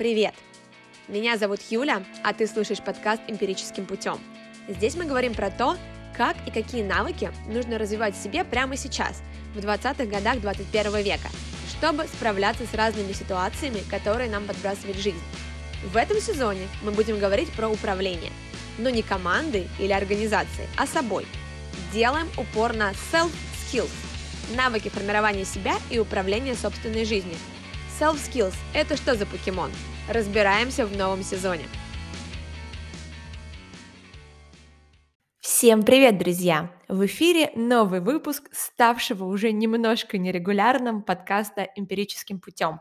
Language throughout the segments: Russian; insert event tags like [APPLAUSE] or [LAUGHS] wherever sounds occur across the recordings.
Привет! Меня зовут Юля, а ты слушаешь подкаст «Эмпирическим путем». Здесь мы говорим про то, как и какие навыки нужно развивать в себе прямо сейчас, в 20-х годах 21 века, чтобы справляться с разными ситуациями, которые нам подбрасывает жизнь. В этом сезоне мы будем говорить про управление, но не командой или организацией, а собой. Делаем упор на self-skills – навыки формирования себя и управления собственной жизнью. Self-skills – это что за покемон? Разбираемся в новом сезоне. Всем привет, друзья! В эфире новый выпуск ставшего уже немножко нерегулярным подкаста «Эмпирическим путем».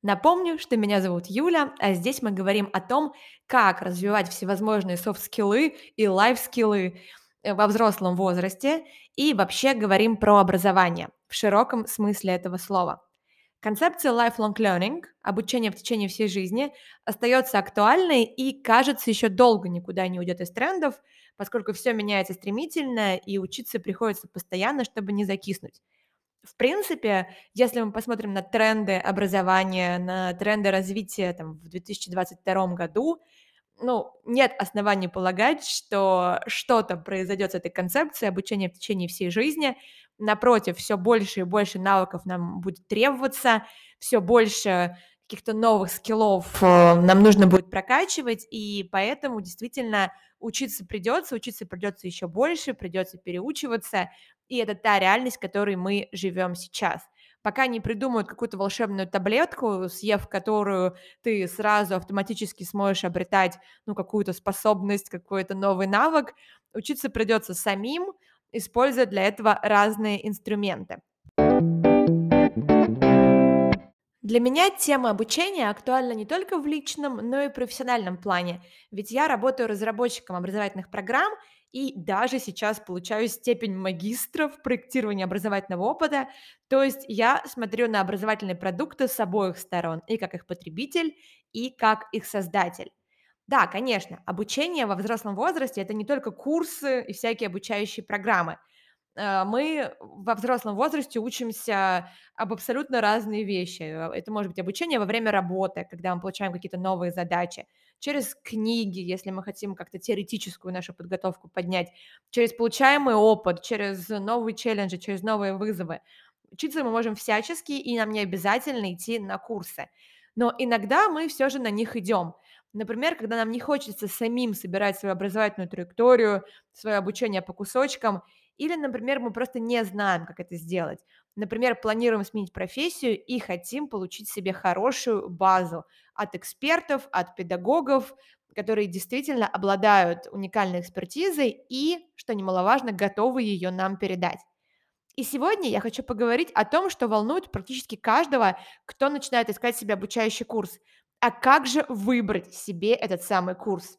Напомню, что меня зовут Юля, а здесь мы говорим о том, как развивать всевозможные софт-скиллы и лайф-скиллы э, во взрослом возрасте и вообще говорим про образование в широком смысле этого слова – Концепция lifelong learning, обучение в течение всей жизни, остается актуальной и, кажется, еще долго никуда не уйдет из трендов, поскольку все меняется стремительно и учиться приходится постоянно, чтобы не закиснуть. В принципе, если мы посмотрим на тренды образования, на тренды развития там, в 2022 году, ну, нет оснований полагать, что что-то произойдет с этой концепцией обучения в течение всей жизни – Напротив, все больше и больше навыков нам будет требоваться, все больше каких-то новых скиллов э, нам нужно будет прокачивать, и поэтому действительно учиться придется, учиться придется еще больше, придется переучиваться, и это та реальность, в которой мы живем сейчас. Пока не придумают какую-то волшебную таблетку, съев которую ты сразу автоматически сможешь обретать ну, какую-то способность, какой-то новый навык, учиться придется самим, используя для этого разные инструменты. Для меня тема обучения актуальна не только в личном, но и профессиональном плане, ведь я работаю разработчиком образовательных программ и даже сейчас получаю степень магистра в проектировании образовательного опыта, то есть я смотрю на образовательные продукты с обоих сторон, и как их потребитель, и как их создатель. Да, конечно, обучение во взрослом возрасте это не только курсы и всякие обучающие программы. Э, мы во взрослом возрасте учимся об абсолютно разные вещи. Э, это может быть обучение во время работы, когда мы получаем какие-то новые задачи, через книги, если мы хотим как-то теоретическую нашу подготовку поднять, через получаемый опыт, через новые челленджи, через новые вызовы. Учиться мы можем всячески, и нам не обязательно идти на курсы. Но иногда мы все же на них идем. Например, когда нам не хочется самим собирать свою образовательную траекторию, свое обучение по кусочкам, или, например, мы просто не знаем, как это сделать. Например, планируем сменить профессию и хотим получить себе хорошую базу от экспертов, от педагогов, которые действительно обладают уникальной экспертизой и, что немаловажно, готовы ее нам передать. И сегодня я хочу поговорить о том, что волнует практически каждого, кто начинает искать себе обучающий курс. А как же выбрать себе этот самый курс?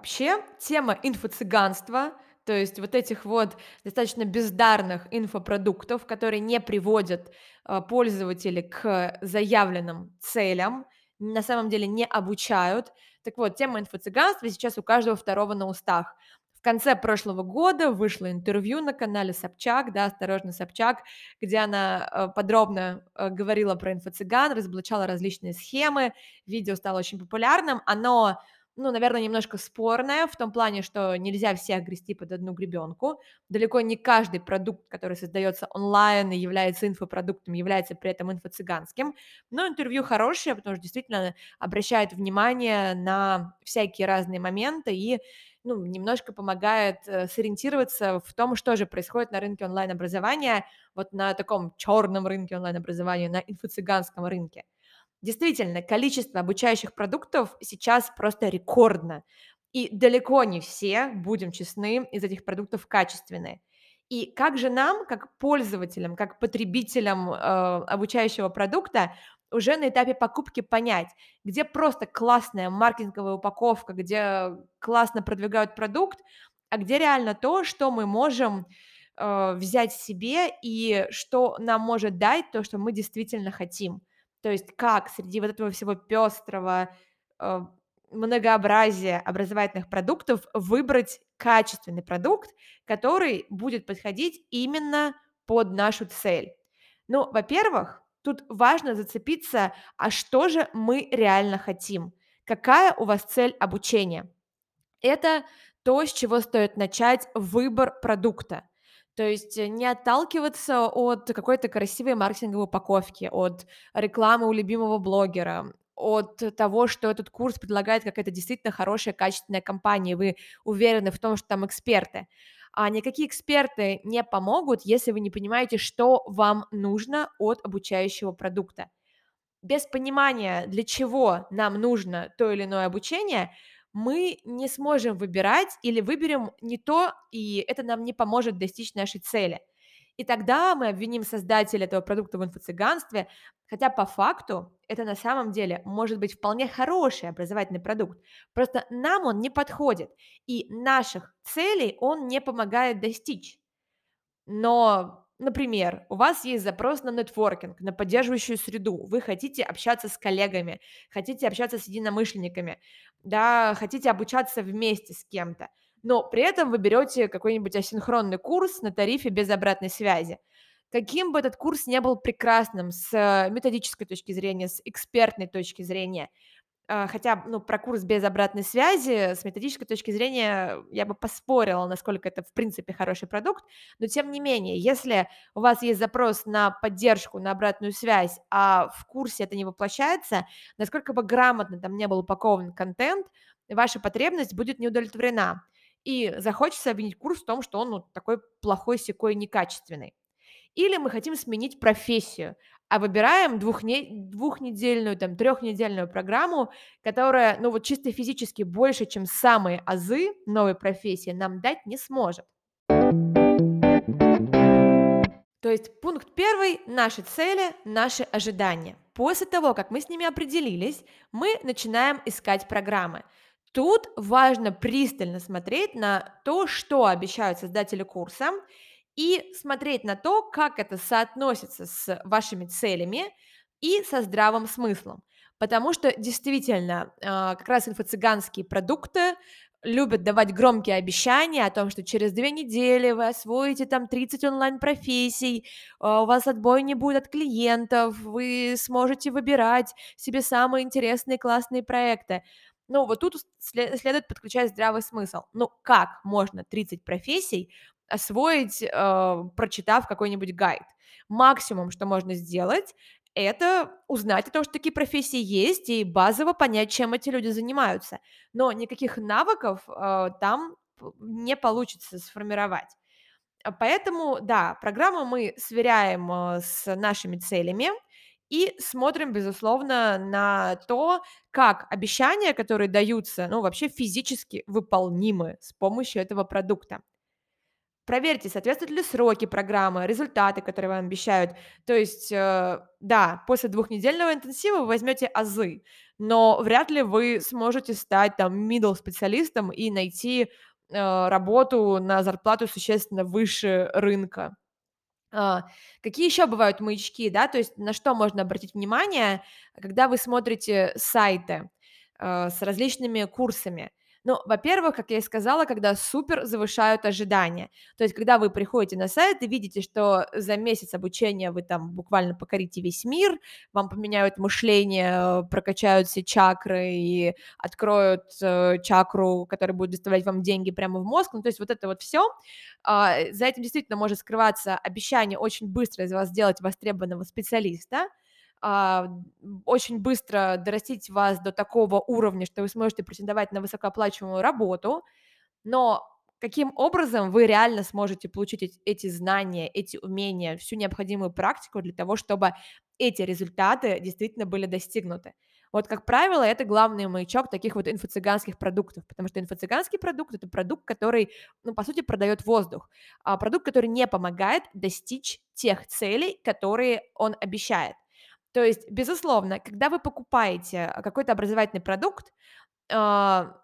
Вообще, тема инфо-цыганства, то есть вот этих вот достаточно бездарных инфопродуктов, которые не приводят э, пользователей к заявленным целям, на самом деле не обучают. Так вот, тема инфо-цыганства сейчас у каждого второго на устах. В конце прошлого года вышло интервью на канале Собчак, да, «Осторожно, Собчак», где она э, подробно э, говорила про инфо-цыган, разоблачала различные схемы, видео стало очень популярным, оно ну, наверное, немножко спорная в том плане, что нельзя всех грести под одну гребенку. Далеко не каждый продукт, который создается онлайн и является инфопродуктом, является при этом инфо-цыганским. Но интервью хорошее, потому что действительно обращает внимание на всякие разные моменты и ну, немножко помогает э, сориентироваться в том, что же происходит на рынке онлайн-образования, вот на таком черном рынке онлайн-образования, на инфо-цыганском рынке. Действительно, количество обучающих продуктов сейчас просто рекордно. И далеко не все, будем честны, из этих продуктов качественные. И как же нам, как пользователям, как потребителям э, обучающего продукта, уже на этапе покупки понять, где просто классная маркетинговая упаковка, где классно продвигают продукт, а где реально то, что мы можем э, взять себе и что нам может дать то, что мы действительно хотим. То есть как среди вот этого всего пестрого э, многообразия образовательных продуктов выбрать качественный продукт, который будет подходить именно под нашу цель. Ну, во-первых, тут важно зацепиться, а что же мы реально хотим? Какая у вас цель обучения? Это то, с чего стоит начать выбор продукта. То есть э, не отталкиваться от какой-то красивой маркетинговой упаковки, от рекламы у любимого блогера, от того, что этот курс предлагает какая-то действительно хорошая, качественная компания, вы уверены в том, что там эксперты. А никакие эксперты не помогут, если вы не понимаете, что вам нужно от обучающего продукта. Без понимания, для чего нам нужно то или иное обучение, мы не сможем выбирать или выберем не то, и это нам не поможет достичь нашей цели. И тогда мы обвиним создателя этого продукта в инфо-цыганстве, хотя по факту это на самом деле может быть вполне хороший образовательный продукт. Просто нам он не подходит, и наших целей он не помогает достичь. Но Например, у вас есть запрос на нетворкинг, на поддерживающую среду, вы хотите общаться с коллегами, хотите общаться с единомышленниками, да, хотите обучаться вместе с кем-то, но при этом вы берете какой-нибудь асинхронный курс на тарифе без обратной связи. Каким бы этот курс не был прекрасным с методической точки зрения, с экспертной точки зрения, хотя, ну, про курс без обратной связи с методической точки зрения я бы поспорила, насколько это в принципе хороший продукт, но тем не менее, если у вас есть запрос на поддержку, на обратную связь, а в курсе это не воплощается, насколько бы грамотно там не был упакован контент, ваша потребность будет не удовлетворена, и захочется обвинить курс в том, что он ну, такой плохой, секой, некачественный. Или мы хотим сменить профессию, а выбираем двухне... двухнедельную, там, трехнедельную программу, которая, ну, вот чисто физически больше, чем самые азы новой профессии нам дать не сможет. То есть пункт первый – наши цели, наши ожидания. После того, как мы с ними определились, мы начинаем искать программы. Тут важно пристально смотреть на то, что обещают создатели курса, и смотреть на то, как это соотносится с вашими целями и со здравым смыслом. Потому что действительно, а, как раз инфо-цыганские продукты любят давать громкие обещания о том, что через две недели вы освоите там 30 онлайн-профессий, а, у вас отбой не будет от клиентов, вы сможете выбирать себе самые интересные классные проекты. Ну, вот тут следует подключать здравый смысл. Ну, как можно 30 профессий освоить, э, прочитав какой-нибудь гайд. Максимум, что можно сделать, это узнать о том, что такие профессии есть, и базово понять, чем эти люди занимаются. Но никаких навыков э, там не получится сформировать. Поэтому, да, программу мы сверяем э, с нашими целями и смотрим, безусловно, на то, как обещания, которые даются, ну, вообще физически выполнимы с помощью этого продукта. Проверьте, соответствуют ли сроки программы, результаты, которые вам обещают. То есть, э, да, после двухнедельного интенсива вы возьмете азы, но вряд ли вы сможете стать там middle специалистом и найти э, работу на зарплату существенно выше рынка. А, какие еще бывают маячки, да, то есть на что можно обратить внимание, когда вы смотрите сайты э, с различными курсами? Ну, во-первых, как я и сказала, когда супер завышают ожидания. То есть, когда вы приходите на сайт и видите, что за месяц обучения вы там буквально покорите весь мир, вам поменяют мышление, прокачают все чакры и откроют э, чакру, которая будет доставлять вам деньги прямо в мозг. Ну, то есть, вот это вот все. Э, за этим действительно может скрываться обещание очень быстро из вас сделать востребованного специалиста, а, очень быстро дорастить вас до такого уровня, что вы сможете претендовать на высокооплачиваемую работу, но каким образом вы реально сможете получить эти знания, эти умения, всю необходимую практику для того, чтобы эти результаты действительно были достигнуты. Вот, как правило, это главный маячок таких вот инфо-цыганских продуктов, потому что инфо-цыганский продукт – это продукт, который, ну, по сути, продает воздух, а продукт, который не помогает достичь тех целей, которые он обещает. То есть, безусловно, когда вы покупаете а, какой-то образовательный продукт, а,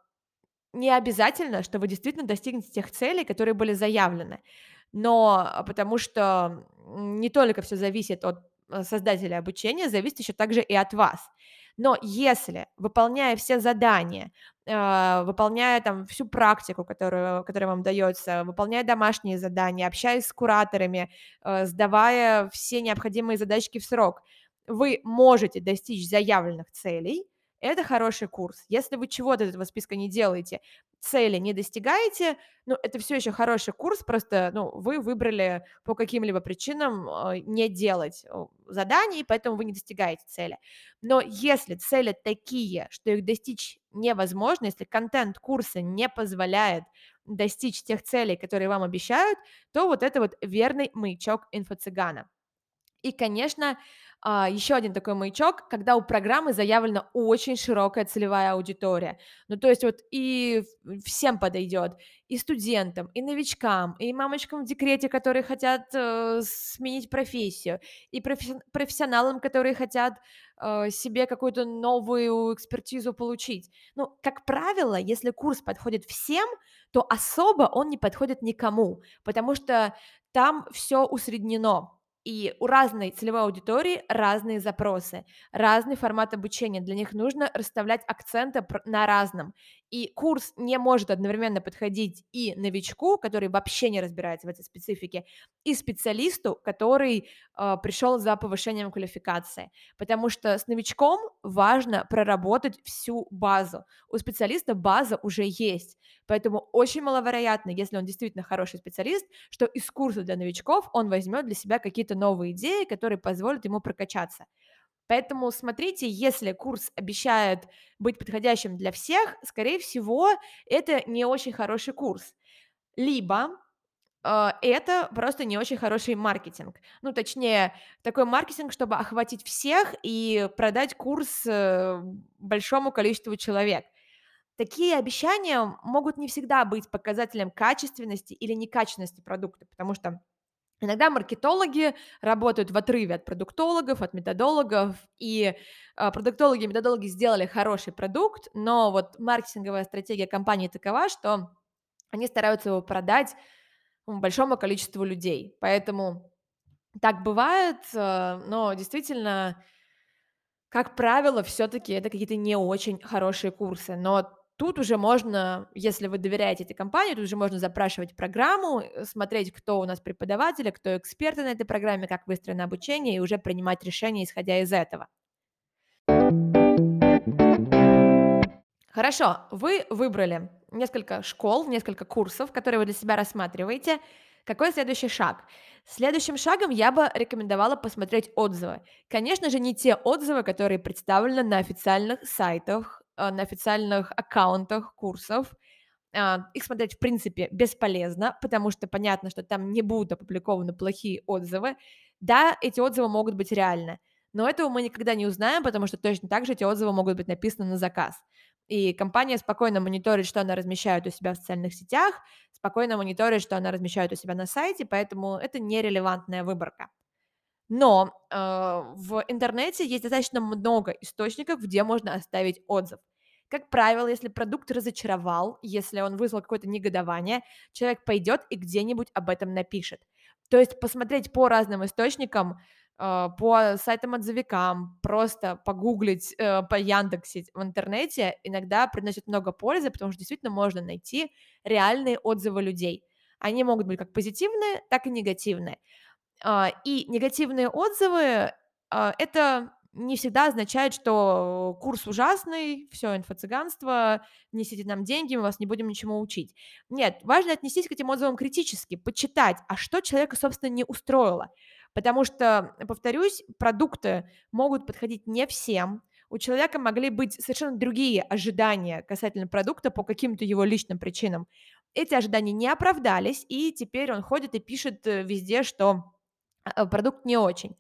не обязательно, что вы действительно достигнете тех целей, которые были заявлены. Но а, потому что не только все зависит от создателя обучения, зависит еще также и от вас. Но если, выполняя все задания, выполняя там всю практику, которую, которая вам дается, выполняя домашние задания, общаясь с кураторами, сдавая все необходимые задачки в срок – вы можете достичь заявленных целей, это хороший курс. Если вы чего-то из этого списка не делаете, цели не достигаете, ну, это все еще хороший курс, просто, ну, вы выбрали по каким-либо причинам э, не делать э, заданий, поэтому вы не достигаете цели. Но если цели такие, что их достичь невозможно, если контент курса не позволяет достичь тех целей, которые вам обещают, то вот это вот верный маячок инфо-цыгана. И, конечно, а, еще один такой маячок, когда у программы заявлена очень широкая целевая аудитория. Ну, то есть вот и всем подойдет, и студентам, и новичкам, и мамочкам в декрете, которые хотят э, сменить профессию, и профи- профессионалам, которые хотят э, себе какую-то новую экспертизу получить. Ну, как правило, если курс подходит всем, то особо он не подходит никому, потому что там все усреднено и у разной целевой аудитории разные запросы, разный формат обучения. Для них нужно расставлять акценты на разном. И курс не может одновременно подходить и новичку, который вообще не разбирается в этой специфике, и специалисту, который э, пришел за повышением квалификации. Потому что с новичком важно проработать всю базу. У специалиста база уже есть. Поэтому очень маловероятно, если он действительно хороший специалист, что из курса для новичков он возьмет для себя какие-то новые идеи, которые позволят ему прокачаться. Поэтому смотрите, если курс обещает быть подходящим для всех, скорее всего, это не очень хороший курс. Либо э, это просто не очень хороший маркетинг. Ну, точнее, такой маркетинг, чтобы охватить всех и продать курс э, большому количеству человек. Такие обещания могут не всегда быть показателем качественности или некачественности продукта, потому что Иногда маркетологи работают в отрыве от продуктологов, от методологов, и э, продуктологи и методологи сделали хороший продукт, но вот маркетинговая стратегия компании такова, что они стараются его продать большому количеству людей. Поэтому так бывает, э, но действительно, как правило, все-таки это какие-то не очень хорошие курсы. Но Тут уже можно, если вы доверяете этой компании, тут уже можно запрашивать программу, э, смотреть, кто у нас преподаватели, кто эксперты на этой программе, как выстроено обучение, и уже принимать решения, исходя из этого. Хорошо, вы выбрали несколько школ, несколько курсов, которые вы для себя рассматриваете. Какой следующий шаг? Следующим шагом я бы рекомендовала посмотреть отзывы. Конечно же, не те отзывы, которые представлены на официальных сайтах на официальных аккаунтах курсов. А, их смотреть, в принципе, бесполезно, потому что понятно, что там не будут опубликованы плохие отзывы. Да, эти отзывы могут быть реальны, но этого мы никогда не узнаем, потому что точно так же эти отзывы могут быть написаны на заказ. И компания спокойно мониторит, что она размещает у себя в социальных сетях, спокойно мониторит, что она размещает у себя на сайте, поэтому это нерелевантная выборка. Но э, в интернете есть достаточно много источников, где можно оставить отзыв. Как правило, если продукт разочаровал, если он вызвал какое-то негодование, человек пойдет и где-нибудь об этом напишет. То есть посмотреть по разным источникам, э, по сайтам-отзывикам, просто погуглить э, по Яндексе в интернете иногда приносит много пользы, потому что действительно можно найти реальные отзывы людей. Они могут быть как позитивные, так и негативные. А, и негативные отзывы а, это не всегда означает, что курс ужасный, все, инфо-цыганство, несите нам деньги, мы вас не будем ничему учить. Нет, важно отнестись к этим отзывам критически, почитать, а что человека, собственно, не устроило. Потому что, повторюсь, продукты могут подходить не всем, у человека могли быть совершенно другие ожидания касательно продукта по каким-то его личным причинам. Эти ожидания не оправдались, и теперь он ходит и пишет э, везде, что продукт не очень.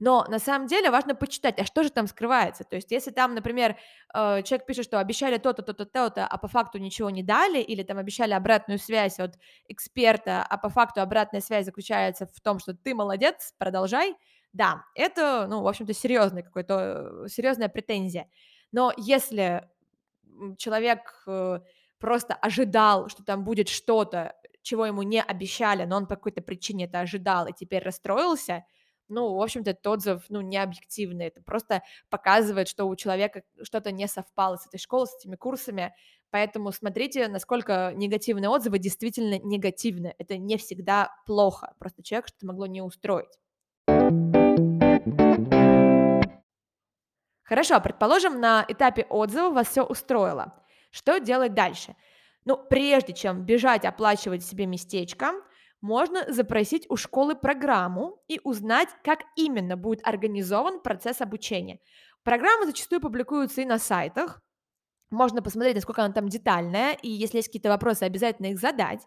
Но на самом деле важно почитать, а что же там скрывается. То есть если там, например, э, человек пишет, что обещали то-то, то-то, то-то, а по факту ничего не дали, или там обещали обратную связь от эксперта, а по факту обратная связь заключается в том, что ты молодец, продолжай, да, это, ну, в общем-то, серьезная какой-то, серьезная претензия. Но если человек э, просто ожидал, что там будет что-то, чего ему не обещали, но он по какой-то причине это ожидал и теперь расстроился, ну, в общем-то, этот отзыв, ну, не объективный, это просто показывает, что у человека что-то не совпало с этой школой, с этими курсами, поэтому смотрите, насколько негативные отзывы действительно негативны, это не всегда плохо, просто человек что-то могло не устроить. Хорошо, предположим, на этапе отзыва вас все устроило. Что делать дальше? Ну, прежде чем бежать оплачивать себе местечко, можно запросить у школы программу и узнать, как именно будет организован процесс обучения. Программы зачастую публикуются и на сайтах. Можно посмотреть, насколько она там детальная, и если есть какие-то вопросы, обязательно их задать.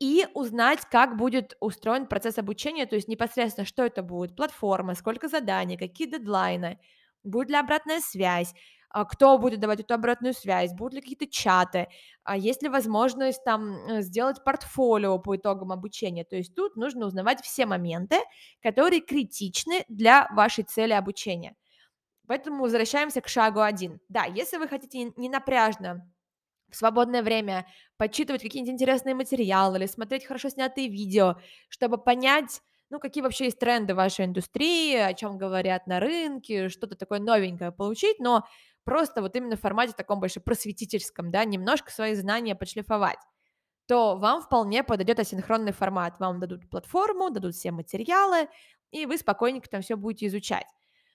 И узнать, как будет устроен процесс обучения, то есть непосредственно, что это будет, платформа, сколько заданий, какие дедлайны, будет ли обратная связь, кто будет давать эту обратную связь, будут ли какие-то чаты, а есть ли возможность там э, сделать портфолио по итогам обучения. То есть тут нужно узнавать все моменты, которые критичны для вашей цели обучения. Поэтому возвращаемся к шагу один. Да, если вы хотите не напряжно в свободное время почитывать какие-нибудь интересные материалы или смотреть хорошо снятые видео, чтобы понять, ну, какие вообще есть тренды вашей индустрии, о чем говорят на рынке, что-то такое новенькое получить, но просто вот именно в формате таком больше просветительском, да, немножко свои знания подшлифовать то вам вполне подойдет асинхронный формат. Вам дадут платформу, дадут все материалы, и вы спокойненько там все будете изучать.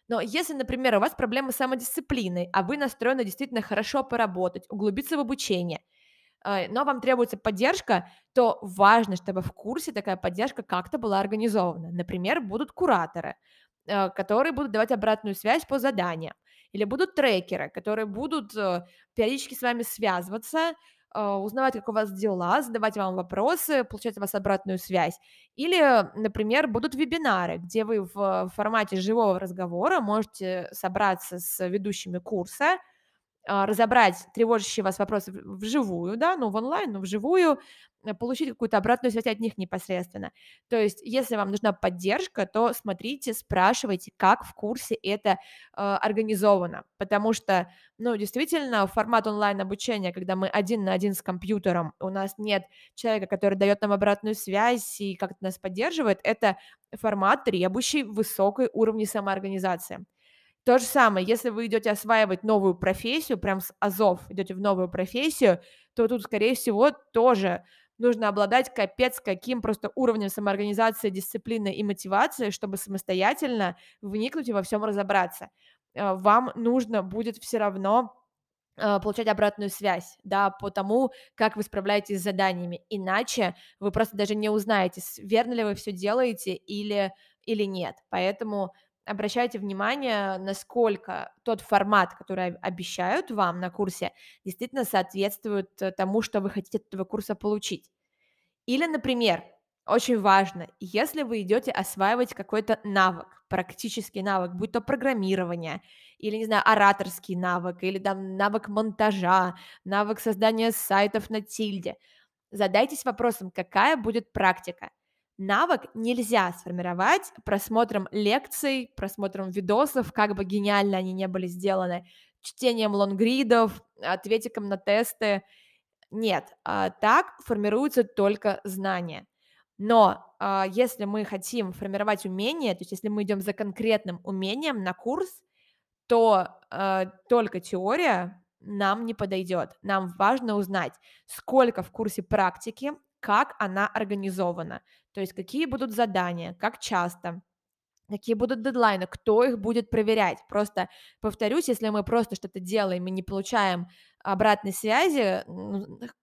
Но если, например, у вас проблемы с самодисциплиной, а вы настроены действительно хорошо поработать, углубиться в обучение, э, но вам требуется поддержка, то важно, чтобы в курсе такая поддержка как-то была организована. Например, будут кураторы, э, которые будут давать обратную связь по заданиям, или будут трекеры, которые будут э, периодически с вами связываться, а, узнавать, как у вас дела, задавать вам вопросы, получать от вас обратную связь. Или, например, будут вебинары, где вы в формате живого разговора можете собраться с ведущими курса, разобрать тревожащие вас вопросы вживую, да, ну, в онлайн, но вживую, э, получить какую-то обратную связь от них непосредственно. То есть, если вам нужна поддержка, то смотрите, спрашивайте, как в курсе это э, организовано, потому что, ну, действительно, формат онлайн-обучения, когда мы один на один с компьютером, у нас нет человека, который дает нам обратную связь и как-то нас поддерживает, это формат, требующий высокой уровня самоорганизации. То же самое, если вы идете осваивать новую профессию, прям с азов идете в новую профессию, то тут, скорее всего, тоже нужно обладать капец каким просто уровнем самоорганизации, дисциплины и мотивации, чтобы самостоятельно вникнуть и во всем разобраться. Э, вам нужно будет все равно э, получать обратную связь, да, по тому, как вы справляетесь с заданиями. Иначе вы просто даже не узнаете, верно ли вы все делаете или, или нет. Поэтому обращайте внимание, насколько тот формат, который обещают вам на курсе, действительно соответствует э, тому, что вы хотите от этого курса получить. Или, например, очень важно, если вы идете осваивать какой-то навык, практический навык, будь то программирование, или, не знаю, ораторский навык, или там навык монтажа, навык создания сайтов на тильде, задайтесь вопросом, какая будет практика – Навык нельзя сформировать просмотром лекций, просмотром видосов, как бы гениально они не были сделаны, чтением лонгридов, ответиком на тесты. Нет, а, так формируются только знания. Но а, если мы хотим формировать умения, то есть если мы идем за конкретным умением на курс, то э, только теория нам не подойдет. Нам важно узнать, сколько в курсе практики, как она организована, то есть какие будут задания, как часто, какие будут дедлайны, кто их будет проверять. Просто повторюсь, если мы просто что-то делаем и не получаем обратной связи,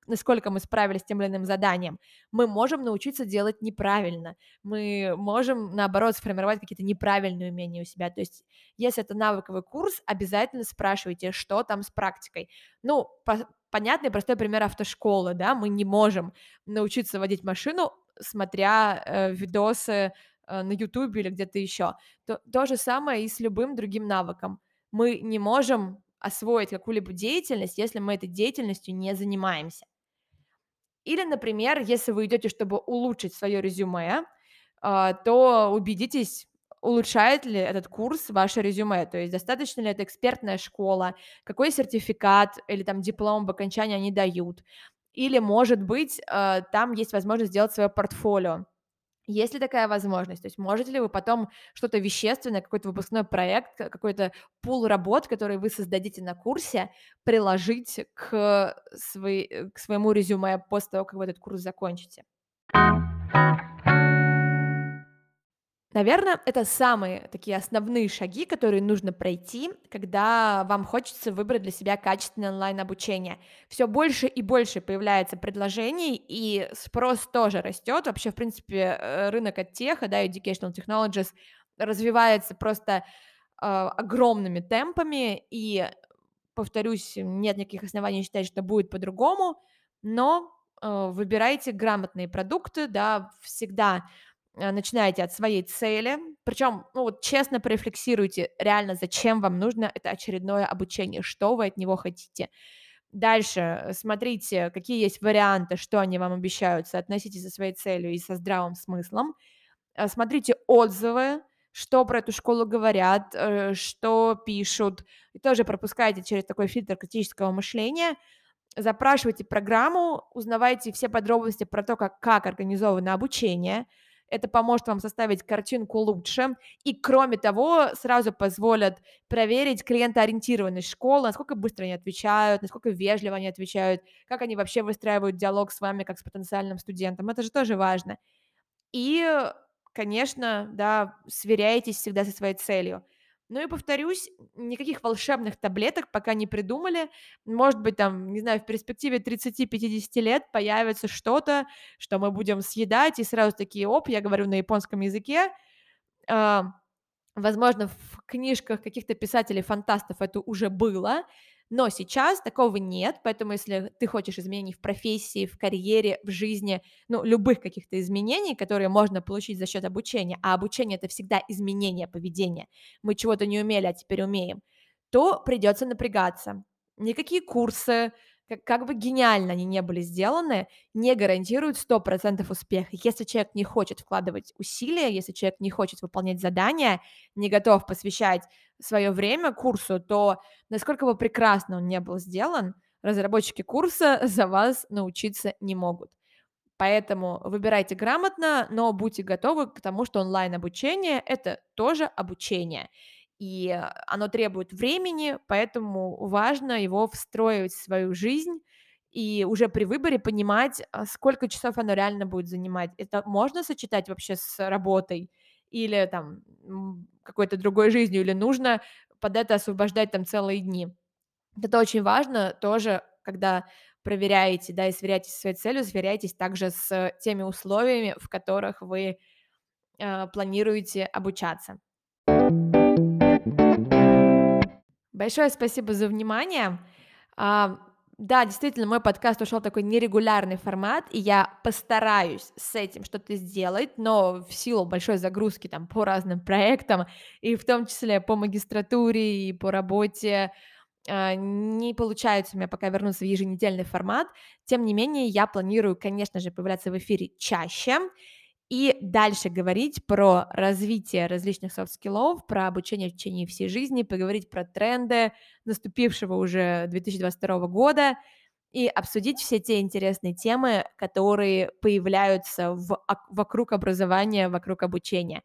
насколько мы справились с тем или иным заданием, мы можем научиться делать неправильно. Мы можем, наоборот, сформировать какие-то неправильные умения у себя. То есть, если это навыковый курс, обязательно спрашивайте, что там с практикой. Ну, понятный простой пример автошколы, да, мы не можем научиться водить машину, смотря э, видосы э, на YouTube или где-то еще. То, то же самое и с любым другим навыком. Мы не можем освоить какую-либо деятельность, если мы этой деятельностью не занимаемся. Или, например, если вы идете, чтобы улучшить свое резюме, э, то убедитесь улучшает ли этот курс ваше резюме, то есть достаточно ли это экспертная школа, какой сертификат или там диплом в окончании они дают, или, может быть, э, там есть возможность сделать свое портфолио. Есть ли такая возможность? То есть можете ли вы потом что-то вещественное, какой-то выпускной проект, какой-то пул работ, который вы создадите на курсе, приложить к, своей, к своему резюме после того, как вы этот курс закончите? Наверно, это самые такие основные шаги, которые нужно пройти, когда вам хочется выбрать для себя качественное онлайн-обучение. Всё больше и больше появляется предложений, и спрос тоже растёт. Вообще, в принципе, э, рынок эдтеха, да, educational technologies развивается просто, а, огромными темпами, и, повторюсь, нет никаких оснований считать, что будет по-другому, но, э, выбирайте грамотные продукты, да, всегда, э, начинайте от своей цели, причём, ну, вот честно порефлексируйте, реально, зачем вам нужно это очередное обучение, что вы от него хотите. Дальше, э, смотрите, какие есть варианты, что они вам обещают, соотносите со своей целью и со здравым смыслом. Э, смотрите отзывы, что про эту школу говорят, что пишут, и тоже пропускайте через такой фильтр критического мышления. Запрашивайте программу, узнавайте все подробности про то, как как организовано обучение. Это поможет вам составить картинку лучше и, кроме того, сразу позволят проверить клиентоориентированность школы, насколько быстро они отвечают, насколько вежливо они отвечают, как они вообще выстраивают диалог с вами как с потенциальным студентом. Это же тоже важно. И, конечно, да, сверяйтесь всегда со своей целью. Ну и повторюсь, никаких волшебных таблеток пока не придумали. Может быть, там, не знаю, в перспективе 30-50 лет появится что-то, что мы будем съедать, и сразу такие: "Оп, я говорю на японском языке". А, возможно, в книжках каких-то писателей-фантастов это уже было, но сейчас такого нет. Поэтому, если ты хочешь изменений в профессии, в карьере, в жизни, ну, любых каких-то изменений, которые можно получить за счёт обучения, а обучение- это всегда изменение поведения, мы чего-то не умели, а теперь умеем, то придётся напрягаться. Никакие курсы, как как бы гениально они не были сделаны, не гарантируют 100 % успеха. Если человек не хочет вкладывать усилия, если человек не хочет выполнять задания, не готов посвящать своё время курсу, то, насколько бы прекрасно он не был сделан, разработчики курса [LAUGHS] за вас научиться не могут. Поэтому выбирайте грамотно, но будьте готовы к тому, что онлайн-обучение- это тоже обучение, и оно требует времени, поэтому важно его встроить в свою жизнь и уже при выборе понимать, а, сколько часов оно реально будет занимать. Это можно сочетать вообще с работой или, там, какой-то другой жизнью, или нужно под это освобождать, там, целые дни. Это очень важно тоже, когда проверяете, да, и сверяетесь со своей целью, сверяйтесь также с теми условиями, в которых вы, э, планируете обучаться. Большое спасибо за внимание. А, да, действительно, мой подкаст ушёл в такой нерегулярный формат, и я постараюсь с этим что-то сделать, но в силу большой загрузки, там, по разным проектам, и в том числе по магистратуре и по работе, а, не получается у меня пока вернуться в еженедельный формат. Тем не менее, я планирую, конечно же, появляться в эфире чаще и дальше говорить про развитие различных soft skill ов, про обучение в течение всей жизни, поговорить про тренды наступившего уже 2022 года и обсудить все те интересные темы, которые появляются в ок вокруг образования, вокруг обучения.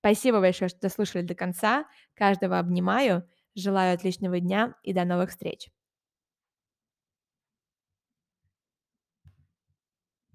Спасибо большое, что дослушали до конца. Каждого обнимаю, желаю отличного дня и до новых встреч!